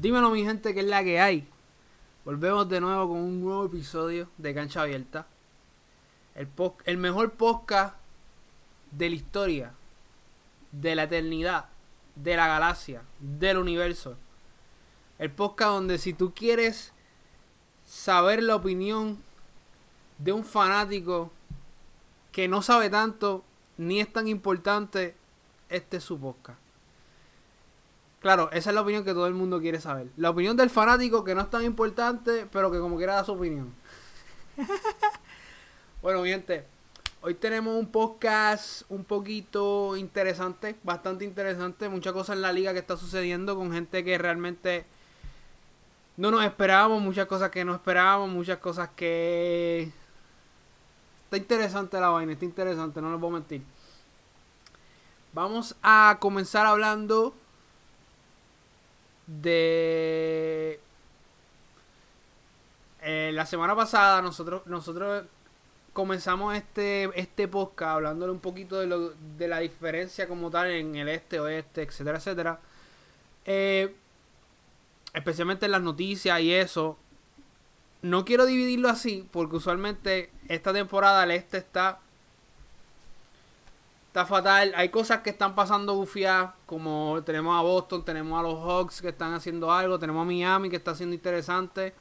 Dímelo mi gente que es la que hay. Volvemos de nuevo con un nuevo episodio de Cancha Abierta. El, mejor podcast de la historia, de la eternidad, de la galaxia, del universo. El podcast donde si tú quieres saber la opinión de un fanático que no sabe tanto ni es tan importante, este es su podcast. Claro, esa es la opinión que todo el mundo quiere saber. La opinión del fanático que no es tan importante, pero que como quiera da su opinión. bueno, gente, hoy tenemos un podcast un poquito interesante, bastante interesante, muchas cosas en la liga que está sucediendo con gente que realmente no nos esperábamos, muchas cosas que no esperábamos, muchas cosas que está interesante la vaina, está interesante, no les voy a mentir. Vamos a comenzar hablando de eh, la semana pasada nosotros nosotros comenzamos este este podcast hablándole un poquito de, lo, de la diferencia como tal en el este oeste etcétera etcétera. Eh, especialmente en las noticias y eso. No quiero dividirlo así porque usualmente esta temporada el este está está fatal. Hay cosas que están pasando bufiadas, como tenemos a Boston, tenemos a los Hawks que están haciendo algo, tenemos a Miami que está haciendo interesante.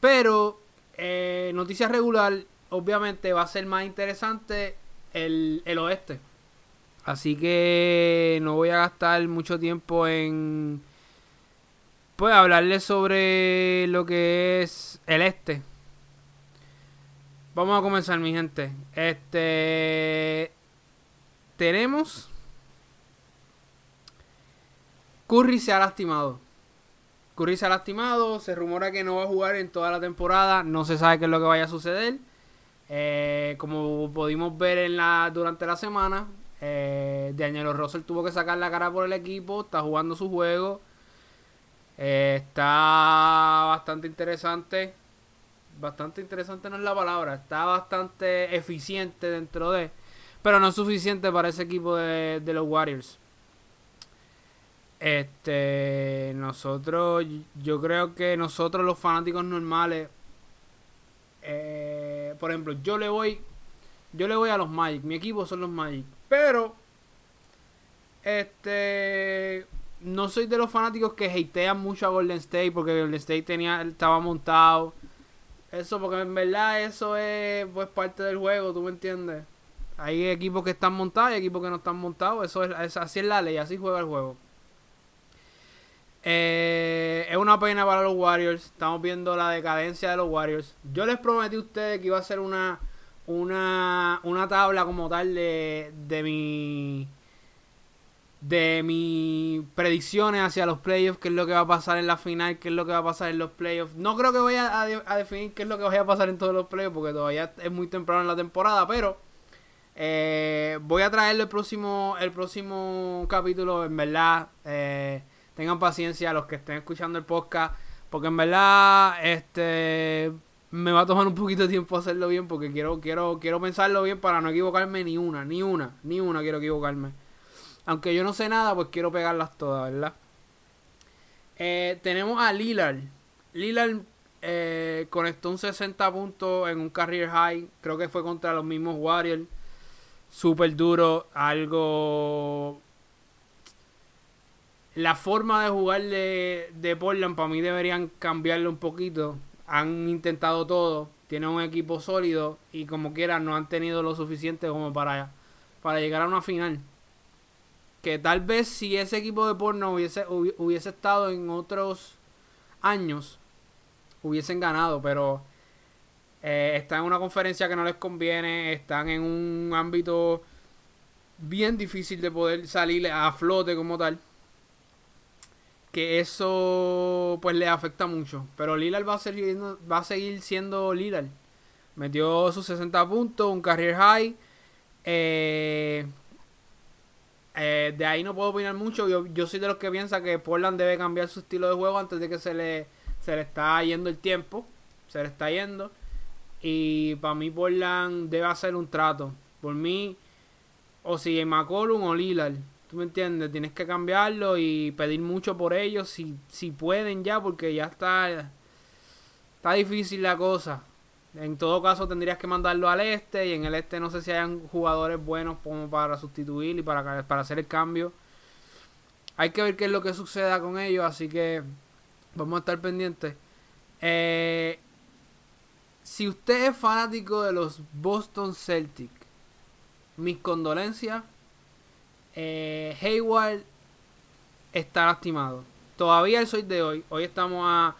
Pero, eh, noticia regular, obviamente va a ser más interesante el, el oeste. Así que no voy a gastar mucho tiempo en pues hablarles sobre lo que es el este. Vamos a comenzar, mi gente. Este tenemos. Curry se ha lastimado. Curry se ha lastimado. Se rumora que no va a jugar en toda la temporada. No se sabe qué es lo que vaya a suceder. Eh, como pudimos ver en la, durante la semana, eh, Daniel Russell tuvo que sacar la cara por el equipo. Está jugando su juego. Eh, está bastante interesante. Bastante interesante no es la palabra. Está bastante eficiente dentro de. Pero no es suficiente para ese equipo de, los Warriors. Este, nosotros, yo creo que nosotros los fanáticos normales, eh, por ejemplo, yo le voy, yo le voy a los Magic, mi equipo son los Magic, pero, este, no soy de los fanáticos que hatean mucho a Golden State porque Golden State tenía, estaba montado, eso porque en verdad eso es pues parte del juego, ¿tú me entiendes? Hay equipos que están montados y equipos que no están montados. Eso es, así es la ley, así juega el juego. Eh, es una pena para los Warriors. Estamos viendo la decadencia de los Warriors. Yo les prometí a ustedes que iba a ser una, una, una tabla como tal de, de mi de mis predicciones hacia los playoffs, qué es lo que va a pasar en la final, qué es lo que va a pasar en los playoffs. No creo que vaya a, a definir qué es lo que vaya a pasar en todos los playoffs, porque todavía es muy temprano en la temporada, pero eh, voy a traerle el próximo, el próximo capítulo, en verdad. Eh, tengan paciencia los que estén escuchando el podcast. Porque en verdad, este me va a tomar un poquito de tiempo hacerlo bien. Porque quiero, quiero, quiero pensarlo bien para no equivocarme ni una, ni una, ni una quiero equivocarme. Aunque yo no sé nada, pues quiero pegarlas todas, ¿verdad? Eh, tenemos a Lillard. Lillard conectó un 60 puntos en un career high. Creo que fue contra los mismos Warriors súper duro, algo... La forma de jugar de, de Portland para mí deberían cambiarlo un poquito. Han intentado todo, tienen un equipo sólido y como quiera no han tenido lo suficiente como para, para llegar a una final. Que tal vez si ese equipo de Portland hubiese, hubiese estado en otros años, hubiesen ganado, pero eh, están en una conferencia que no les conviene, están en un ámbito bien difícil de poder salir a flote como tal. Que eso pues le afecta mucho. Pero Lillard va a seguir, va a seguir siendo Lillard. Metió sus 60 puntos, un career high. Eh, eh, de ahí no puedo opinar mucho. Yo, yo soy de los que piensa que Portland debe cambiar su estilo de juego antes de que se le, se le está yendo el tiempo. Se le está yendo. Y para mí Portland debe hacer un trato. Por mí, o si McCollum o Lillard. ¿Tú me entiendes? Tienes que cambiarlo y pedir mucho por ellos si, si pueden ya, porque ya está, está difícil la cosa. En todo caso tendrías que mandarlo al este y en el este no sé si hayan jugadores buenos como para sustituir y para, para hacer el cambio. Hay que ver qué es lo que suceda con ellos, así que vamos a estar pendientes. Eh, si usted es fanático de los Boston Celtics, mis condolencias. Eh, Hayward está lastimado. Todavía el soy de hoy. Hoy estamos a,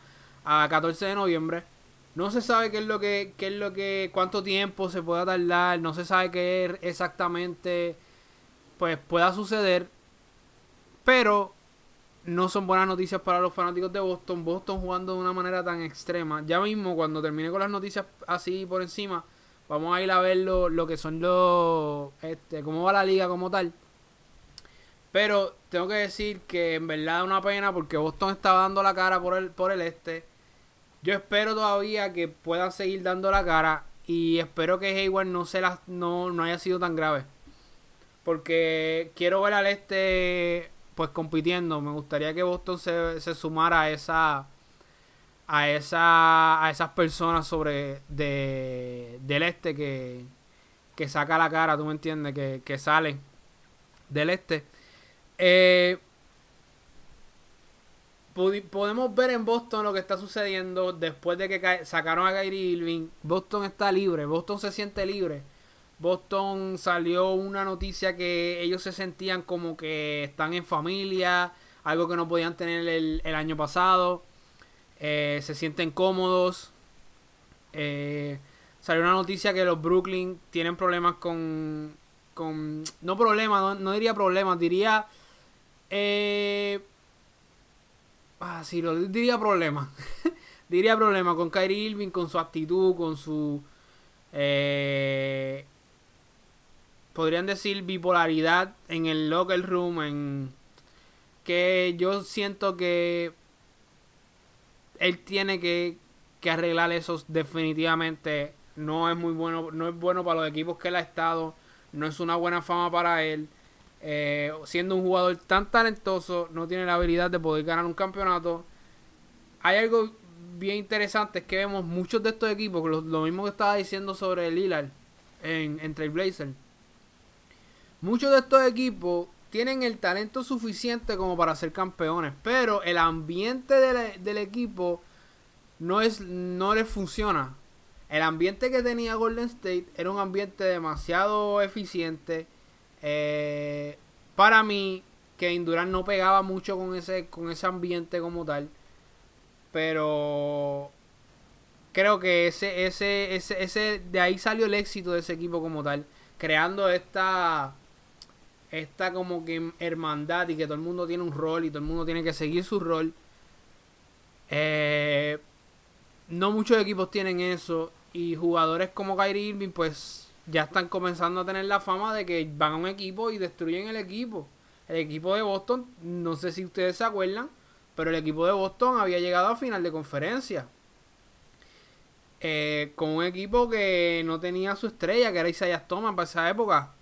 a 14 de noviembre. No se sabe qué es lo que, qué es lo que, cuánto tiempo se pueda tardar. No se sabe qué exactamente, pues pueda suceder. Pero no son buenas noticias para los fanáticos de Boston. Boston jugando de una manera tan extrema. Ya mismo, cuando termine con las noticias así por encima, vamos a ir a ver lo, que son los. Este, cómo va la liga como tal. Pero tengo que decir que en verdad es una pena porque Boston está dando la cara por el, por el este. Yo espero todavía que puedan seguir dando la cara. Y espero que Hayward no, se la, no, no haya sido tan grave. Porque quiero ver al este pues compitiendo. Me gustaría que Boston se, se sumara a esa a esa a esas personas sobre de, del este que, que saca la cara, tú me entiendes, que, que salen del este. Eh, podemos ver en Boston lo que está sucediendo después de que sacaron a Kyrie Irving. Boston está libre, Boston se siente libre Boston salió una noticia que ellos se sentían como que están en familia, algo que no podían tener el, año pasado. Eh, se sienten cómodos. Eh, salió una noticia que los Brooklyn tienen problemas con. con no problemas, no, diría problemas, diría. Eh, ah, sí, lo diría problemas. diría problemas con Kyrie Irving, con su actitud, con su. Eh, podrían decir bipolaridad en el locker room, en que yo siento que él tiene que, que arreglar eso definitivamente. No es muy bueno, no es bueno para los equipos que él ha estado, no es una buena fama para él. Eh, siendo un jugador tan talentoso, no tiene la habilidad de poder ganar un campeonato. Hay algo bien interesante, es que vemos muchos de estos equipos, lo, mismo que estaba diciendo sobre el Lillard en, en Trailblazer Muchos de estos equipos tienen el talento suficiente como para ser campeones, pero el ambiente del, equipo no, es, no les funciona. El ambiente que tenía Golden State era un ambiente demasiado eficiente. Eh, para mí, que Durant no pegaba mucho con ese, con ese ambiente como tal. Pero creo que ese, ese, ese, ese, de ahí salió el éxito de ese equipo como tal. Creando esta esta como que hermandad y que todo el mundo tiene un rol y todo el mundo tiene que seguir su rol. Eh, no muchos equipos tienen eso y jugadores como Kyrie Irving pues ya están comenzando a tener la fama de que van a un equipo y destruyen el equipo. El equipo de Boston, no sé si ustedes se acuerdan, pero el equipo de Boston había llegado a final de conferencia. Eh, con un equipo que no tenía su estrella, que era Isaiah Thomas para esa época.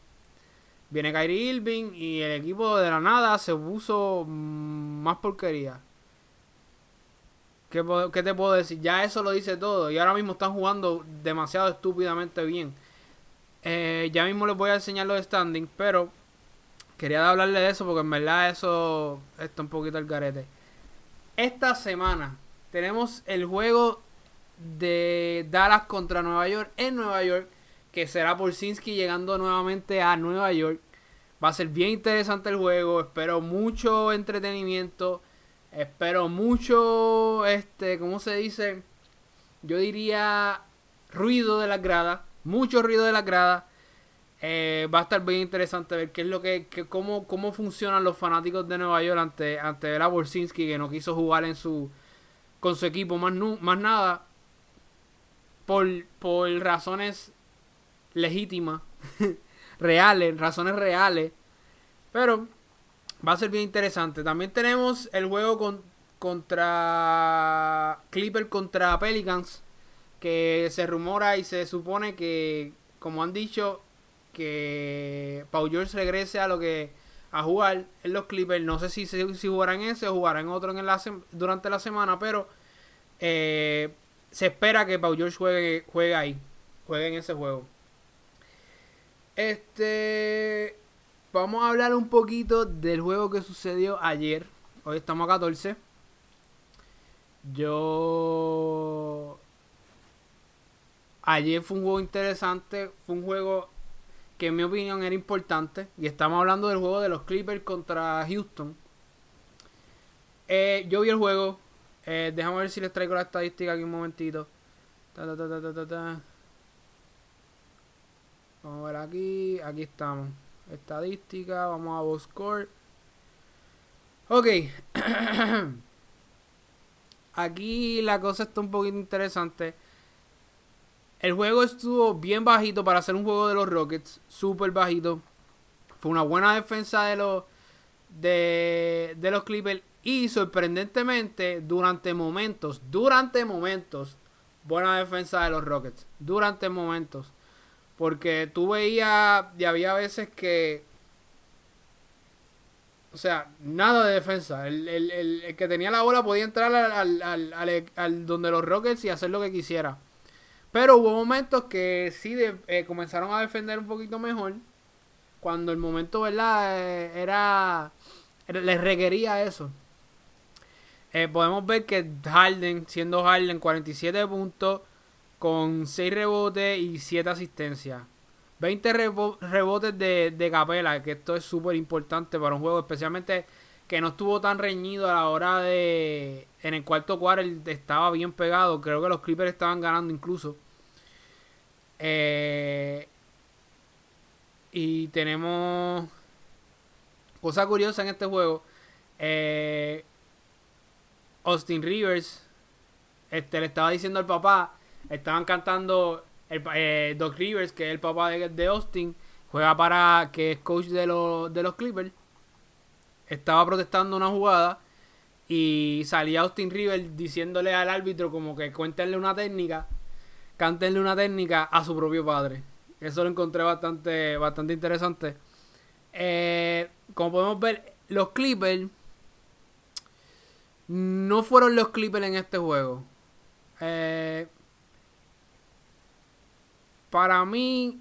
Viene Kyrie Irving y el equipo de la nada se puso más porquería. ¿Qué, te puedo decir? Ya eso lo dice todo. Y ahora mismo están jugando demasiado estúpidamente bien. Eh, ya mismo les voy a enseñar los standings, pero quería hablarle de eso porque en verdad eso está un poquito al garete. Esta semana tenemos el juego de Dallas contra Nueva York en Nueva York que será Polsinski llegando nuevamente a Nueva York. Va a ser bien interesante el juego, espero mucho entretenimiento, espero mucho, este, ¿cómo se dice? Yo diría ruido de las gradas, mucho ruido de las gradas. Eh, va a estar bien interesante ver qué es lo que, cómo, cómo funcionan los fanáticos de Nueva York ante, ante ver a Borsinski que no quiso jugar en su con su equipo más, más nada por, por razones legítimas, reales, razones reales. Pero va a ser bien interesante. También tenemos el juego con, contra Clipper contra Pelicans. Que se rumora y se supone que, como han dicho, que Paul George regrese a lo que a jugar en los Clippers. No sé si, si, jugarán ese o jugarán otro en la durante la semana, pero eh, se espera que Paul George juegue, juegue ahí, juegue en ese juego. Este, vamos a hablar un poquito del juego que sucedió ayer. Hoy estamos a 14. Yo ayer fue un juego interesante, fue un juego que en mi opinión era importante. Y estamos hablando del juego de los Clippers contra Houston. Eh, yo vi el juego. Eh, déjame ver si les traigo la estadística aquí un momentito. Vamos a ver aquí. Aquí estamos. Estadística. Vamos a box score. Ok. aquí la cosa está un poquito interesante. El juego estuvo bien bajito para hacer un juego de los Rockets, súper bajito. Fue una buena defensa de los de, de los Clippers y sorprendentemente durante momentos, durante momentos, buena defensa de los Rockets, durante momentos. Porque tú veías y había veces que o sea, nada de defensa. El, el, el, que tenía la bola podía entrar al, al, al, al, donde los Rockets y hacer lo que quisiera. Pero hubo momentos que sí eh, comenzaron a defender un poquito mejor. Cuando el momento, ¿verdad? Eh, era. Les requería eso. Eh, podemos ver que Harden, siendo Harden, 47 puntos, con 6 rebotes y 7 asistencias. 20 rebotes de, de Capela, que esto es súper importante para un juego, especialmente que no estuvo tan reñido a la hora de... En el cuarto cuarto estaba bien pegado. Creo que los Clippers estaban ganando incluso. Eh, y tenemos... Cosa curiosa en este juego. Eh, Austin Rivers este, le estaba diciendo al papá, estaban cantando el, eh, Doc Rivers, que es el papá de, de, Austin, juega para, que es coach de, los de los Clippers estaba protestando una jugada y salía Austin Rivers diciéndole al árbitro como que cuéntenle una técnica, cántenle una técnica a su propio padre. Eso lo encontré bastante, bastante interesante. Eh, como podemos ver, los Clippers no fueron los Clippers en este juego. Eh, para mí,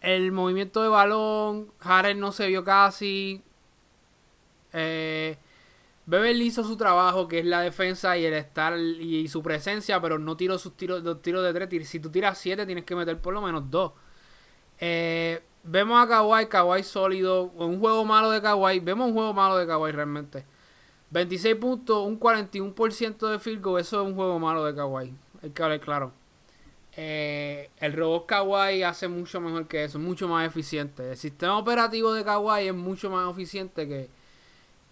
el movimiento de balón, Harrell no se vio casi. Eh, hizo su trabajo, que es la defensa y el estar y su presencia, pero no tiró sus tiros, dos tiros de tres. Si tú tiras siete, tienes que meter por lo menos dos. Eh, vemos a Kawhi, Kawhi sólido. Un juego malo de Kawhi. Vemos un juego malo de Kawhi realmente. 26 puntos, un 41% de field goal. Eso es un juego malo de Kawhi. Hay que hablar claro. Eh, el robot Kawhi hace mucho mejor que eso, mucho más eficiente. El sistema operativo de Kawhi es mucho más eficiente que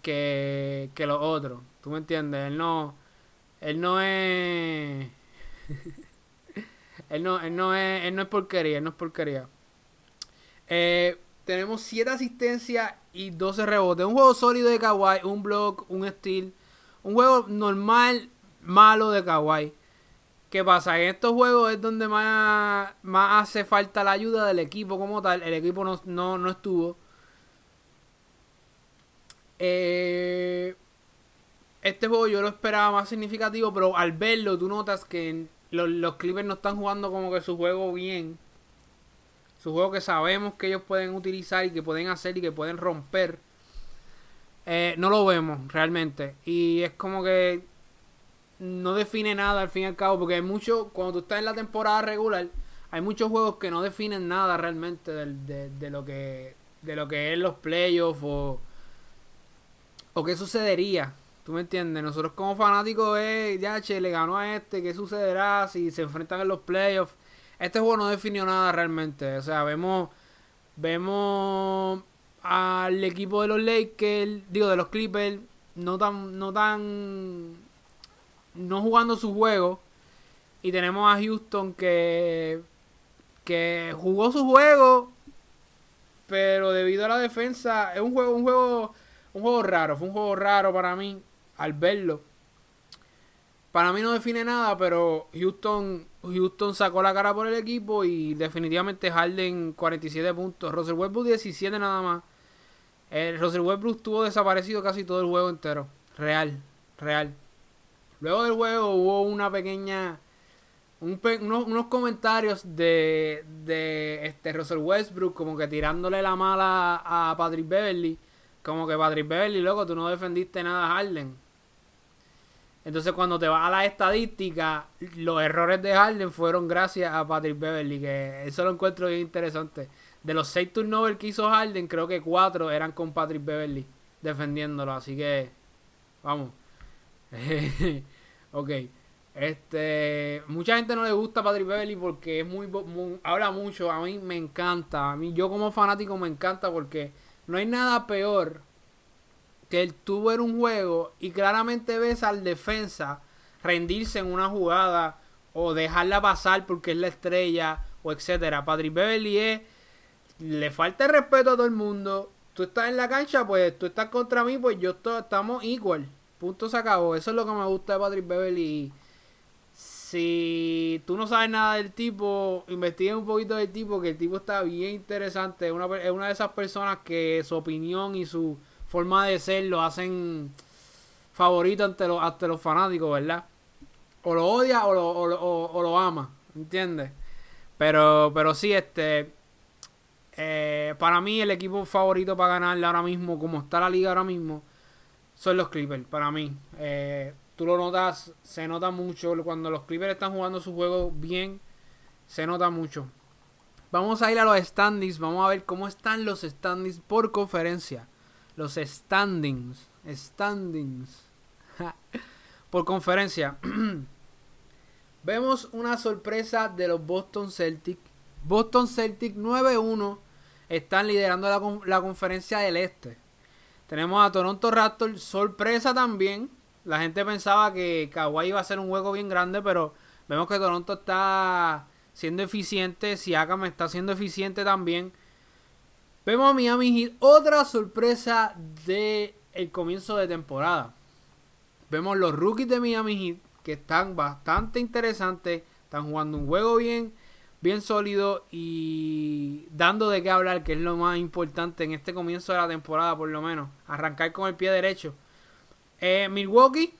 que, que los otros. ¿Tú me entiendes? Él no, él no es... él, no, él, no es él no es porquería, él no es porquería. Eh, tenemos 7 asistencias y 12 rebotes. Un juego sólido de Kawhi, un block, un steal. Un juego normal, malo de Kawhi. ¿Qué pasa? En estos juegos es donde más, más hace falta la ayuda del equipo como tal. El equipo no, no, no estuvo. Eh, este juego yo lo esperaba más significativo, pero al verlo tú notas que los, los Clippers no están jugando como que su juego bien. Su juego que sabemos que ellos pueden utilizar y que pueden hacer y que pueden romper. Eh, no lo vemos realmente. Y es como que no define nada al fin y al cabo. Porque hay mucho, cuando tú estás en la temporada regular, hay muchos juegos que no definen nada realmente de, de lo que de lo que es los playoffs o o qué sucedería. ¿Tú me entiendes? Nosotros como fanáticos de ya, che, le ganó a este, ¿qué sucederá si se enfrentan en los playoffs? Este juego no definió nada realmente. O sea, vemos vemos al equipo de los Lakers, digo, de los Clippers, no tan, no tan, no jugando su juego. Y tenemos a Houston que, que jugó su juego, pero debido a la defensa, es un juego, un juego un juego raro, fue un juego raro para mí al verlo. Para mí no define nada, pero Houston, Houston sacó la cara por el equipo y definitivamente Harden 47 puntos, Russell Westbrook 17 nada más. El Russell Westbrook estuvo desaparecido casi todo el juego entero. Real, real. Luego del juego hubo una pequeña. unos, comentarios de, de este Russell Westbrook, como que tirándole la mala a Patrick Beverly. Como que Patrick Beverly, loco, tú no defendiste nada a Harden. Entonces, cuando te vas a la estadística, los errores de Harden fueron gracias a Patrick Beverly, que eso lo encuentro bien interesante. De los seis turnovers que hizo Harden, creo que cuatro eran con Patrick Beverly defendiéndolo. Así que, vamos. ok. Este, mucha gente no le gusta Patrick Beverly porque es muy, muy, habla mucho. A mí me encanta. A mí, yo como fanático me encanta porque no hay nada peor que él tuvo en un juego y claramente ves al defensa rendirse en una jugada o dejarla pasar porque es la estrella o etcétera. Patrick Beverly es, le falta el respeto a todo el mundo. Tú estás en la cancha, pues tú estás contra mí, pues yo estamos igual. Punto se acabó. Eso es lo que me gusta de Patrick Beverly. Si tú no sabes nada del tipo, investiga un poquito del tipo, que el tipo está bien interesante. Es una, es una de esas personas que su opinión y su forma de ser lo hacen favorito ante, los ante los fanáticos, ¿verdad? O lo odia o lo, o, lo ama, ¿entiendes? Pero, pero sí, este. Eh, para mí, el equipo favorito para ganarle ahora mismo, como está la liga ahora mismo, son los Clippers. Para mí, eh, tú lo notas, se nota mucho. Cuando los Clippers están jugando su juego bien, se nota mucho. Vamos a ir a los standings. Vamos a ver cómo están los standings por conferencia los standings. Standings. Por conferencia. Vemos una sorpresa de los Boston Celtics. Boston Celtics 9-1 están liderando la, la, conferencia del este. Tenemos a Toronto Raptors. Sorpresa también. La gente pensaba que Kawhi iba a ser un juego bien grande, pero vemos que Toronto está siendo eficiente. Siakam está siendo eficiente también. Vemos a Miami Heat, otra sorpresa de comienzo de temporada. Vemos los rookies de Miami Heat que están bastante interesantes, están jugando un juego bien, bien sólido y dando de qué hablar, que es lo más importante en este comienzo de la temporada, por lo menos. Arrancar con el pie derecho. Eh, Milwaukee,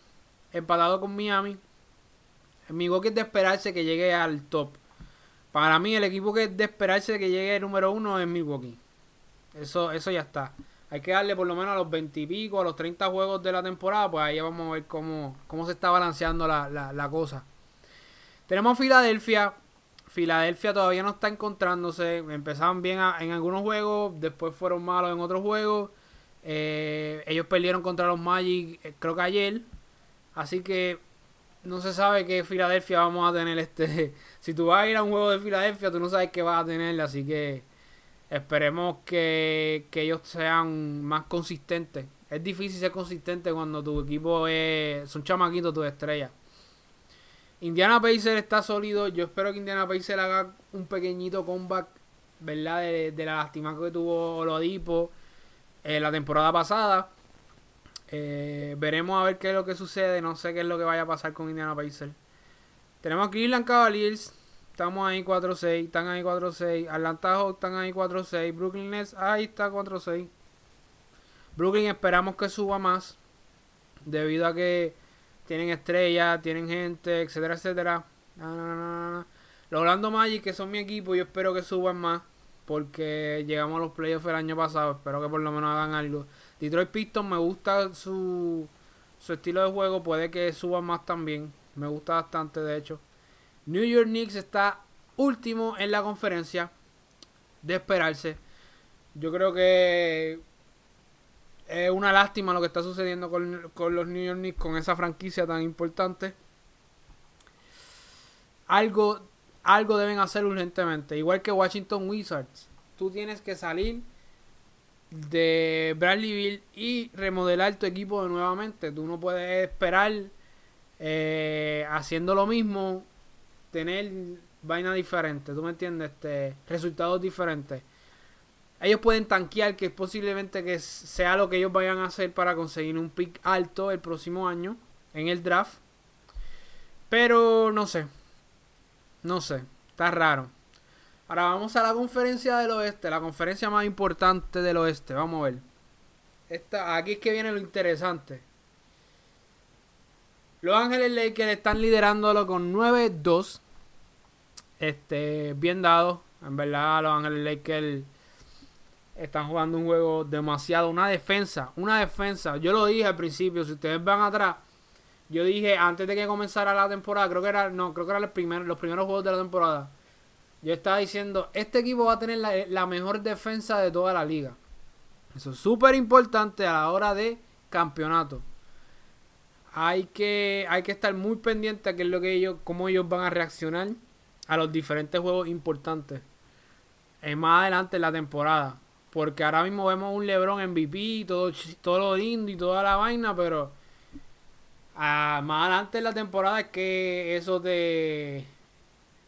empatado con Miami. Milwaukee es de esperarse que llegue al top. Para mí, el equipo que es de esperarse que llegue el número uno es Milwaukee. Eso, eso ya está. Hay que darle por lo menos a los 20 y pico, a los 30 juegos de la temporada, pues ahí vamos a ver cómo, cómo se está balanceando la, la, cosa. Tenemos Filadelfia. Filadelfia todavía no está encontrándose. Empezaban bien en algunos juegos, después fueron malos en otros juegos. Eh, ellos perdieron contra los Magic, eh, creo que ayer. Así que no se sabe qué Filadelfia vamos a tener este. Si tú vas a ir a un juego de Filadelfia, tú no sabes qué vas a tener, así que Esperemos que, ellos sean más consistentes. Es difícil ser consistente cuando tu equipo es, son chamaquitos, tus estrellas. Indiana Pacer está sólido. Yo espero que Indiana Pacer haga un pequeñito comeback, ¿verdad? De, la lástima que tuvo Olodipo eh, la temporada pasada. Eh, veremos a ver qué es lo que sucede. No sé qué es lo que vaya a pasar con Indiana Pacer. Tenemos a Cleveland Cavaliers Estamos ahí 4-6. Están ahí 4-6. Atlanta Hawks están ahí 4-6. Brooklyn Nets ahí está 4-6. Brooklyn esperamos que suba más. Debido a que tienen estrellas, tienen gente, etcétera, etcétera. Los Orlando Magic, que son mi equipo, yo espero que suban más. Porque llegamos a los playoffs el año pasado. Espero que por lo menos hagan algo. Detroit Pistons me gusta su, su estilo de juego. Puede que suban más también. Me gusta bastante, de hecho. New York Knicks está último en la conferencia. De esperarse. Yo creo que es una lástima lo que está sucediendo con, los New York Knicks, con esa franquicia tan importante. Algo, algo deben hacer urgentemente. Igual que Washington Wizards. Tú tienes que salir de Bradleyville y remodelar tu equipo nuevamente. Tú no puedes esperar eh, haciendo lo mismo tener vaina diferente, ¿tú me entiendes? Este, resultados diferentes. Ellos pueden tanquear que posiblemente que sea lo que ellos vayan a hacer para conseguir un pick alto el próximo año en el draft. Pero no sé. No sé. Está raro. Ahora vamos a la conferencia del oeste. La conferencia más importante del oeste. Vamos a ver. esta, aquí es que viene lo interesante. Los Ángeles Lakers están liderándolo con 9-2. Este, bien dado. En verdad, los Ángeles Lakers están jugando un juego demasiado. Una defensa, una defensa. Yo lo dije al principio, si ustedes van atrás, yo dije antes de que comenzara la temporada, creo que era, no, creo que eran los primeros, juegos de la temporada. Yo estaba diciendo, este equipo va a tener la, mejor defensa de toda la liga. Eso es súper importante a la hora de campeonato. Hay que, hay que estar muy pendiente a qué es lo que ellos, cómo ellos van a reaccionar a los diferentes juegos importantes. Es más adelante en la temporada. Porque ahora mismo vemos un LeBron MVP todo, todo lo lindo y toda la vaina, pero ah, más adelante en la temporada es que eso te.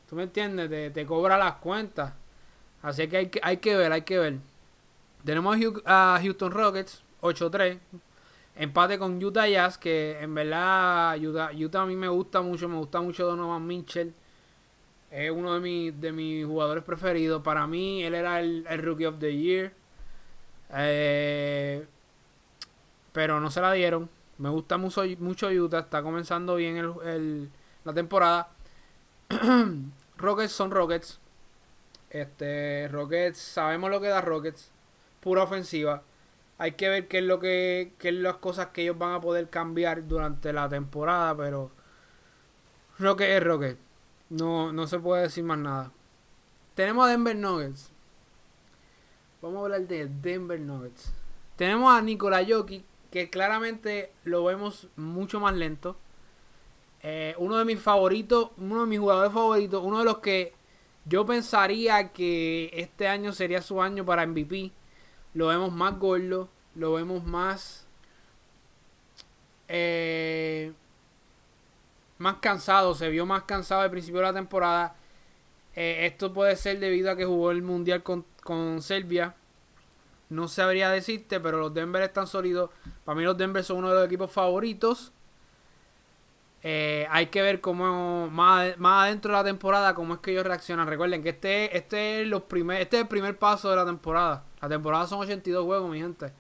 ¿Tú me entiendes? Te, te cobra las cuentas. Así que hay, que hay que ver, hay que ver. Tenemos a Houston Rockets, 8-3. Empate con Utah Jazz, que en verdad Utah, Utah, a mí me gusta mucho, me gusta mucho Donovan Mitchell. Es uno de, mis, de mis jugadores preferidos. Para mí, él era el, Rookie of the Year. Eh, pero no se la dieron. Me gusta mucho, mucho Utah. Está comenzando bien el, la temporada. Rockets son Rockets. Este, Rockets, sabemos lo que da Rockets. Pura ofensiva. Hay que ver qué es lo que, qué es las cosas que ellos van a poder cambiar durante la temporada, pero Rocket es Rocket. No, no se puede decir más nada. Tenemos a Denver Nuggets. Vamos a hablar de Denver Nuggets. Tenemos a Nikola Jokic, que claramente lo vemos mucho más lento. Eh, uno de mis favoritos, uno de mis jugadores favoritos, uno de los que yo pensaría que este año sería su año para MVP. Lo vemos más gordo, lo vemos más eh, más cansado, se vio más cansado al principio de la temporada. Eh, esto puede ser debido a que jugó el Mundial con, Serbia. No sabría decirte, pero los Denver están sólidos. Para mí los Denver son uno de los equipos favoritos. Eh, hay que ver cómo más, más adentro de la temporada cómo es que ellos reaccionan. Recuerden que este, este, es los primer, este es el primer paso de la temporada. La temporada son 82 juegos, mi gente.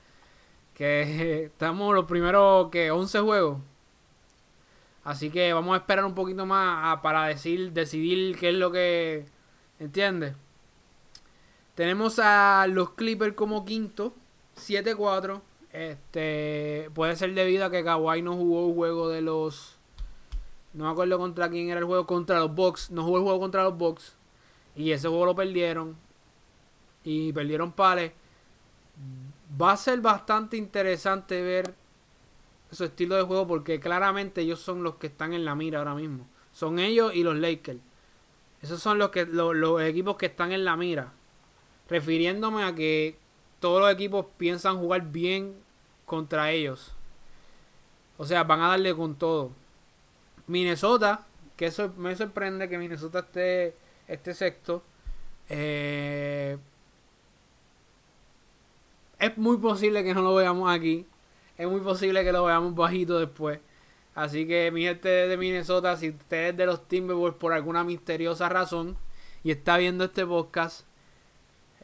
Que estamos los primeros que 11 juegos. Así que vamos a esperar un poquito más para decir, decidir qué es lo que. ¿Entiendes? Tenemos a los Clippers como quinto, 7-4. Este, puede ser debido a que Kawhi no jugó el juego de los. No me acuerdo contra quién era el juego. Contra los Bucks. No jugó el juego contra los Bucks. Y ese juego lo perdieron. Y perdieron pales. Va a ser bastante interesante ver su estilo de juego porque claramente ellos son los que están en la mira ahora mismo. Son ellos y los Lakers. Esos son los, que, los, equipos que están en la mira. Refiriéndome a que todos los equipos piensan jugar bien contra ellos. O sea, van a darle con todo. Minnesota, que eso me sorprende que Minnesota esté, este sexto. Eh, es muy posible que no lo veamos aquí es muy posible que lo veamos bajito después. Así que mi gente de Minnesota, si usted es de los Timberwolves por alguna misteriosa razón y está viendo este podcast,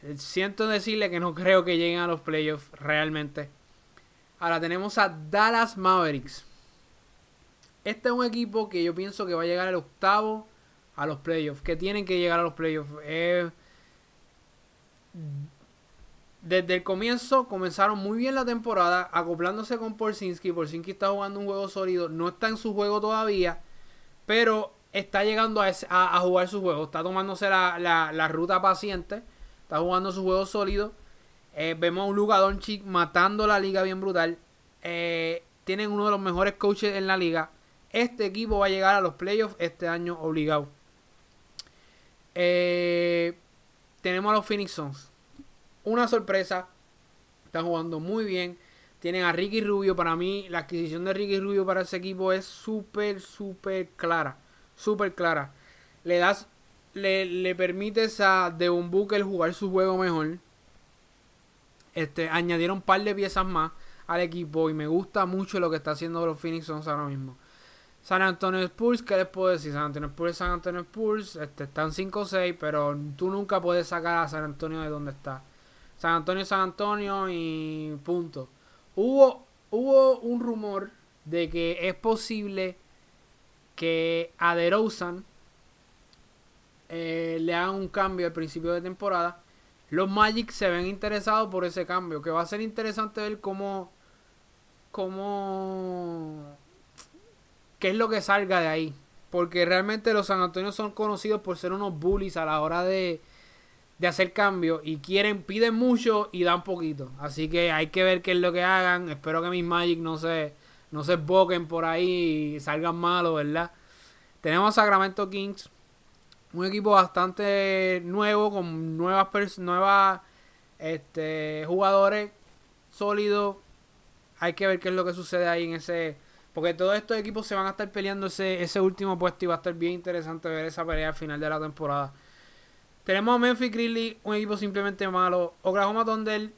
eh, siento decirle que no creo que lleguen a los playoffs realmente. Ahora tenemos a Dallas Mavericks. Este es un equipo que yo pienso que va a llegar al octavo a los playoffs. Que tienen que llegar a los playoffs. Eh, desde el comienzo comenzaron muy bien la temporada, acoplándose con Porzinski. Porzinski está jugando un juego sólido, no está en su juego todavía, pero está llegando a, jugar su juego. Está tomándose la, ruta paciente, está jugando su juego sólido. Eh, vemos a un Luka Doncic matando la liga bien brutal. Eh, tienen uno de los mejores coaches en la liga. Este equipo va a llegar a los playoffs este año obligado. Eh, tenemos a los Phoenix Suns una sorpresa. Están jugando muy bien. Tienen a Ricky Rubio. Para mí, la adquisición de Ricky Rubio para ese equipo es súper, súper clara. Súper clara. Le das. Le, le permites a Devon Booker jugar su juego mejor. Este, añadieron un par de piezas más al equipo. Y me gusta mucho lo que está haciendo los Phoenix Suns ahora mismo. San Antonio Spurs, ¿qué les puedo decir? San Antonio Spurs, San Antonio Spurs, este, están 5-6, pero tú nunca puedes sacar a San Antonio de donde está. San Antonio, San Antonio y punto. hubo, hubo un rumor de que es posible que a DeRozan eh, le hagan un cambio al principio de temporada. Los Magic se ven interesados por ese cambio, que va a ser interesante ver cómo, cómo, qué es lo que salga de ahí. Porque realmente los San Antonio son conocidos por ser unos bullies a la hora de, de hacer cambios y quieren, piden mucho y dan poquito. Así que hay que ver qué es lo que hagan. Espero que mis Magic no se, no se boquen por ahí y salgan malos, ¿verdad? Tenemos Sacramento Kings, un equipo bastante nuevo, con nuevas, nuevas este, jugadores sólidos. Hay que ver qué es lo que sucede ahí en ese... Porque todos estos equipos se van a estar peleando ese, ese último puesto y va a estar bien interesante ver esa pelea al final de la temporada. Tenemos a Memphis Grizzlies, un equipo simplemente malo. Oklahoma Thunder.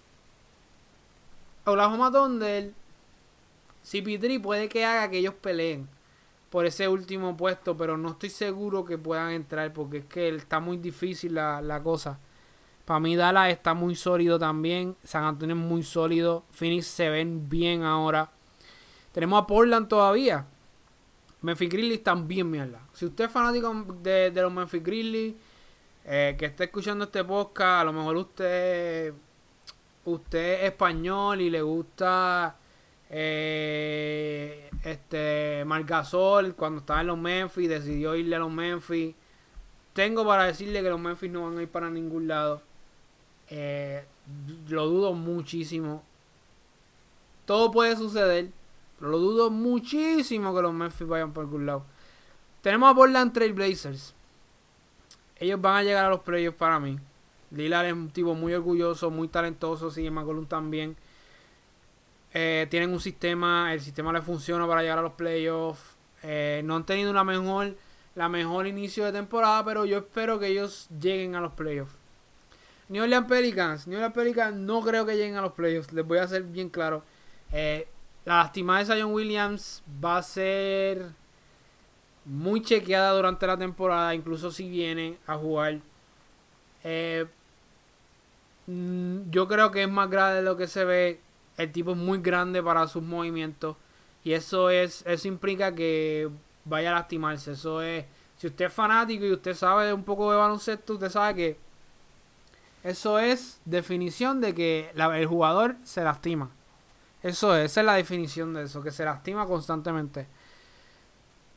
Oklahoma Thunder. CP3 puede que haga que ellos peleen por ese último puesto, pero no estoy seguro que puedan entrar porque es que está muy difícil la, cosa. Para mí Dallas está muy sólido también. San Antonio es muy sólido. Phoenix se ven bien ahora. Tenemos a Portland todavía. Memphis Grizzlies también mierda. Si usted es fanático de, de los Memphis Grizzlies, eh, que está escuchando este podcast, a lo mejor usted, usted es español y le gusta eh, este Margasol cuando estaba en los Memphis, decidió irle a los Memphis. Tengo para decirle que los Memphis no van a ir para ningún lado. Eh, lo dudo muchísimo. Todo puede suceder. Pero lo dudo muchísimo que los Memphis vayan por algún lado. Tenemos a Portland Trail Blazers. Ellos van a llegar a los playoffs para mí. Lillard es un tipo muy orgulloso, muy talentoso. Sigue McCollum también. Eh, tienen un sistema, el sistema les funciona para llegar a los playoffs. Eh, no han tenido una mejor, la mejor inicio de temporada, pero yo espero que ellos lleguen a los playoffs. New Orleans Pelicans, New Orleans Pelicans no creo que lleguen a los playoffs, les voy a hacer bien claro. Eh, la lastimada de Zion Williams va a ser muy chequeada durante la temporada, incluso si viene a jugar. Eh, mm, yo creo que es más grave de lo que se ve. El tipo es muy grande para sus movimientos. Y eso es, eso implica que vaya a lastimarse. Eso es. Si usted es fanático y usted sabe un poco de baloncesto, usted sabe que eso es definición de que el jugador se lastima. Eso es, esa es la definición de eso, que se lastima constantemente.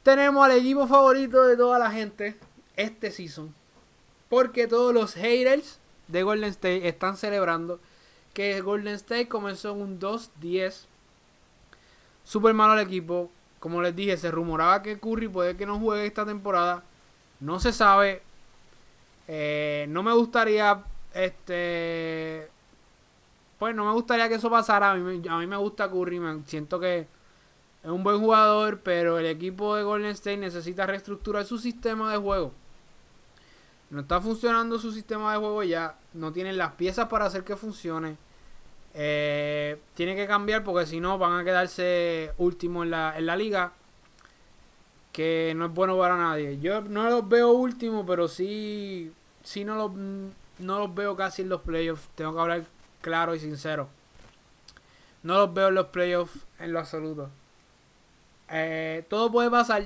Tenemos al equipo favorito de toda la gente este season. Porque todos los haters de Golden State están celebrando que Golden State comenzó en un 2-10. Super malo el equipo. Como les dije, se rumoraba que Curry puede que no juegue esta temporada. No se sabe. Eh, no me gustaría. Este. Pues no me gustaría que eso pasara. A mí, a mí me gusta Curry. Me siento que es un buen jugador, pero el equipo de Golden State necesita reestructurar su sistema de juego. No está funcionando su sistema de juego ya. No tienen las piezas para hacer que funcione. Eh, tiene que cambiar porque si no van a quedarse último en la, en la liga. Que no es bueno para nadie. Yo no los veo último, pero sí, sí no los, no los veo casi en los playoffs. Tengo que hablar claro y sincero. No los veo en los playoffs en lo absoluto. Eh, todo puede pasar.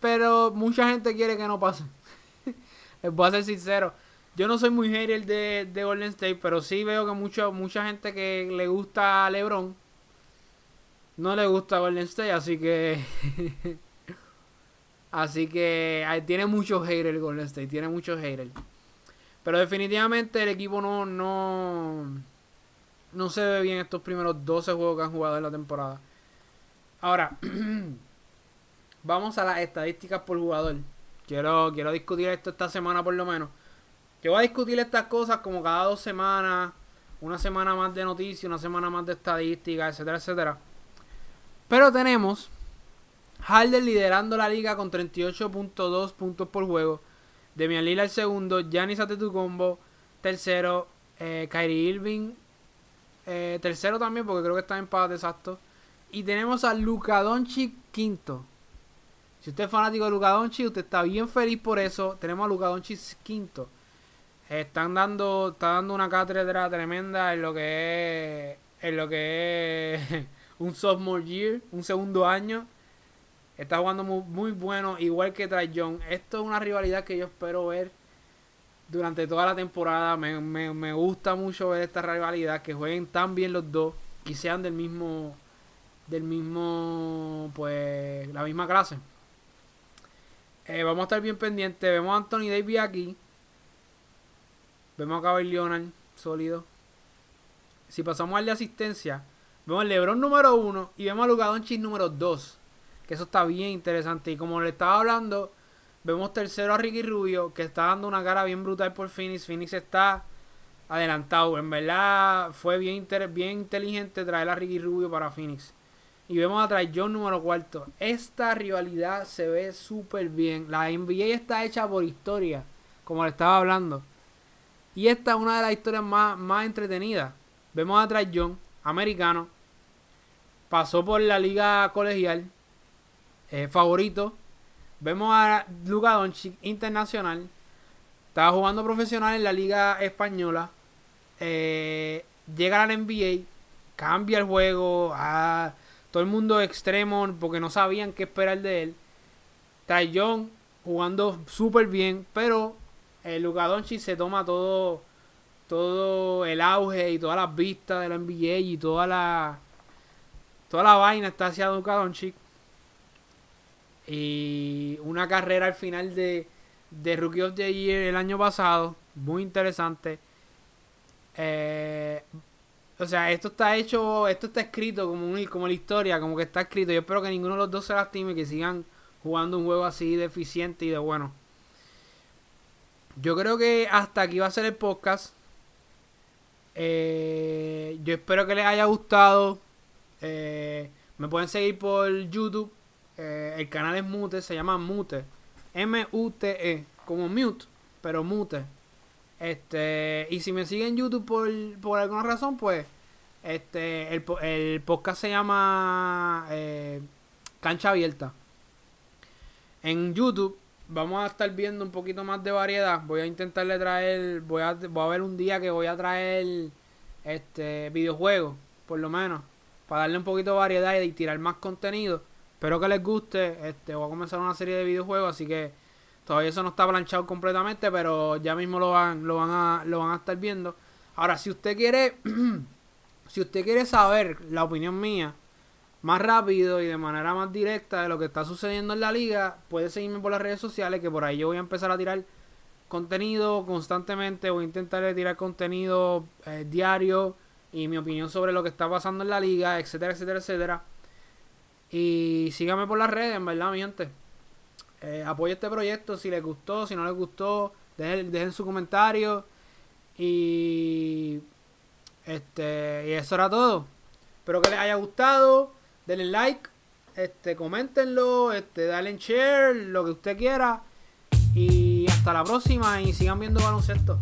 Pero mucha gente quiere que no pase. Les voy a ser sincero. Yo no soy muy hater de, de Golden State, pero sí veo que mucho, mucha gente que le gusta a LeBron no le gusta Golden State, así que. así que tiene muchos haters Golden State, tiene muchos haters. Pero definitivamente el equipo no, no, no se ve bien estos primeros 12 juegos que han jugado en la temporada. Ahora, vamos a las estadísticas por jugador. Quiero, quiero discutir esto esta semana por lo menos. Yo voy a discutir estas cosas como cada dos semanas, una semana más de noticias, una semana más de estadísticas, etcétera, etcétera. Pero tenemos Harden liderando la liga con 38.2 puntos por juego. Demian Lillard segundo, Giannis Antetokounmpo tercero, eh, Kyrie Irving eh, tercero también porque creo que está en empate exacto. Y tenemos a Luka Doncic quinto. Si usted es fanático de Luka Doncic, usted está bien feliz por eso. Tenemos a Luka Doncic quinto. Están dando, está dando una cátedra tremenda en lo que es en lo que es un sophomore year, un segundo año. Está jugando muy, muy bueno, igual que Trae Young. Esto es una rivalidad que yo espero ver durante toda la temporada. Me, me, me, gusta mucho ver esta rivalidad, que jueguen tan bien los dos y sean del mismo, del mismo, pues, la misma clase. Eh, vamos a estar bien pendientes. Vemos a Anthony Davis aquí. Vemos a Kawhi Leonard, sólido. Si pasamos al de asistencia, vemos al LeBron número 1 y vemos a Luka Doncic número 2. Que eso está bien interesante. Y como le estaba hablando, vemos tercero a Ricky Rubio, que está dando una cara bien brutal por Phoenix. Phoenix está adelantado. En verdad, fue bien, bien inteligente traer a Ricky Rubio para Phoenix. Y vemos a traer John número cuarto. Esta rivalidad se ve súper bien. La NBA está hecha por historia, como le estaba hablando. Y esta es una de las historias más, más entretenidas. Vemos a Trae John, americano. Pasó por la liga colegial. Eh, favorito. Vemos a Luka Doncic, internacional. Estaba jugando profesional en la liga española. Eh, llega a la NBA. Cambia el juego. A todo el mundo extremo porque no sabían qué esperar de él. Trae John jugando súper bien. Pero el eh, Luka Doncic se toma todo todo el auge y todas las vistas de la NBA y toda la toda la vaina está hacia Luka Doncic y una carrera al final de, de Rookie of the Year el año pasado muy interesante eh, o sea esto está hecho esto está escrito como como la historia como que está escrito yo espero que ninguno de los dos se lastime y que sigan jugando un juego así de eficiente y de bueno yo creo que hasta aquí va a ser el podcast. Eh, yo espero que les haya gustado. Eh, me pueden seguir por YouTube. Eh, el canal es Mute, se llama Mute. M-U-T-E. Como mute, pero Mute. Este, y si me siguen en YouTube por, por alguna razón, pues este el, el podcast se llama Cancha Abierta. En YouTube vamos a estar viendo un poquito más de variedad. Voy a intentarle traer, voy a, voy a ver un día que voy a traer este videojuegos, por lo menos, para darle un poquito de variedad y tirar más contenido. Espero que les guste. Este, voy a comenzar una serie de videojuegos, así que todavía eso no está planchado completamente, pero ya mismo lo van, lo van a, lo van a estar viendo. Ahora, si usted quiere, si usted quiere saber la opinión mía más rápido y de manera más directa de lo que está sucediendo en la liga, puede seguirme por las redes sociales, que por ahí yo voy a empezar a tirar contenido constantemente, voy a intentar tirar contenido eh, diario y mi opinión sobre lo que está pasando en la liga, etcétera, etcétera, etcétera. Y síganme por las redes, en verdad, mi gente. Eh, apoye este proyecto si les gustó, si no les gustó, dejen, dejen su comentario. Y este y eso era todo. Espero que les haya gustado denle like, este, coméntenlo, este, dale share, lo que usted quiera. Y hasta la próxima y sigan viendo baloncesto.